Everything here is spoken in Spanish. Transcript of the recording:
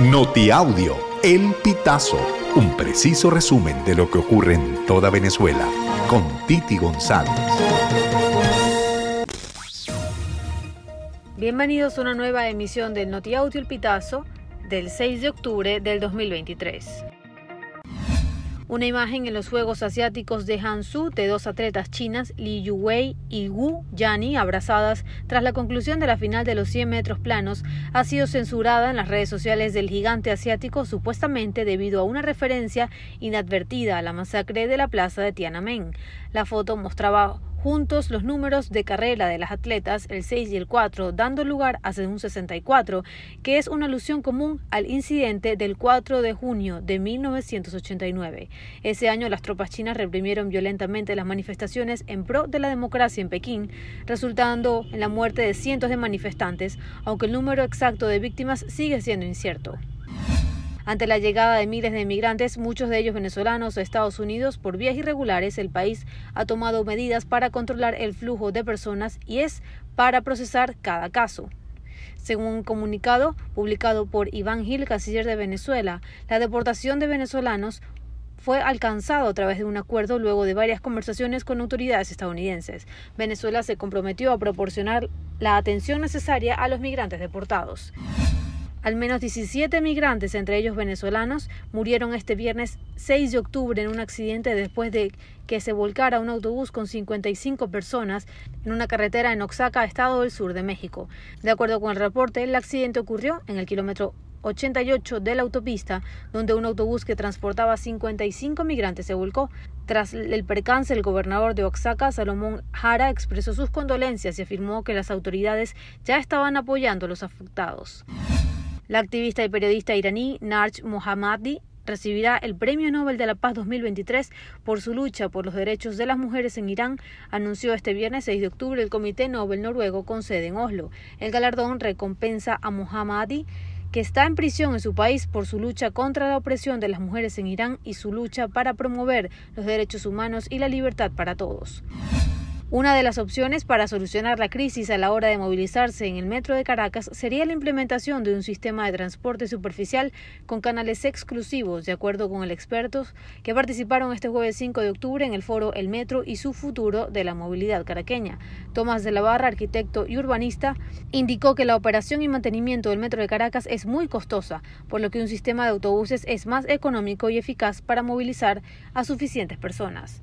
Notiaudio, El Pitazo, un preciso resumen de lo que ocurre en toda Venezuela, con Titi González. Bienvenidos a una nueva emisión del Notiaudio El Pitazo del 6 de octubre del 2023. Una imagen en los Juegos Asiáticos de Hansu de dos atletas chinas, Li Yuwei y Wu Yani, abrazadas tras la conclusión de la final de los 100 metros planos, ha sido censurada en las redes sociales del gigante asiático supuestamente debido a una referencia inadvertida a la masacre de la plaza de Tiananmen. La foto mostraba juntos los números de carrera de las atletas, el 6 y el 4, dando lugar a un 64, que es una alusión común al incidente del 4 de junio de 1989. Ese año las tropas chinas reprimieron violentamente las manifestaciones en pro de la democracia en Pekín, resultando en la muerte de cientos de manifestantes, aunque el número exacto de víctimas sigue siendo incierto. Ante la llegada de miles de inmigrantes, muchos de ellos venezolanos a Estados Unidos por vías irregulares, el país ha tomado medidas para controlar el flujo de personas y es para procesar cada caso. Según un comunicado publicado por Iván Gil, canciller de Venezuela, la deportación de venezolanos fue alcanzado a través de un acuerdo luego de varias conversaciones con autoridades estadounidenses. Venezuela se comprometió a proporcionar la atención necesaria a los migrantes deportados. Al menos 17 migrantes, entre ellos venezolanos, murieron este viernes 6 de octubre en un accidente después de que se volcara un autobús con 55 personas en una carretera en Oaxaca, estado del sur de México. De acuerdo con el reporte, el accidente ocurrió en el kilómetro 88 de la autopista, donde un autobús que transportaba 55 migrantes se volcó. Tras el percance, el gobernador de Oaxaca, Salomón Jara, expresó sus condolencias y afirmó que las autoridades ya estaban apoyando a los afectados. La activista y periodista iraní Narj Mohammadi recibirá el Premio Nobel de la Paz 2023 por su lucha por los derechos de las mujeres en Irán, anunció este viernes 6 de octubre el Comité Nobel noruego con sede en Oslo. El galardón recompensa a Mohammadi que está en prisión en su país por su lucha contra la opresión de las mujeres en Irán y su lucha para promover los derechos humanos y la libertad para todos. Una de las opciones para solucionar la crisis a la hora de movilizarse en el metro de Caracas sería la implementación de un sistema de transporte superficial con canales exclusivos, de acuerdo con el experto que participaron este jueves 5 de octubre en el foro El Metro y su futuro de la movilidad caraqueña. Tomás de la Barra, arquitecto y urbanista, indicó que la operación y mantenimiento del metro de Caracas es muy costosa, por lo que un sistema de autobuses es más económico y eficaz para movilizar a suficientes personas.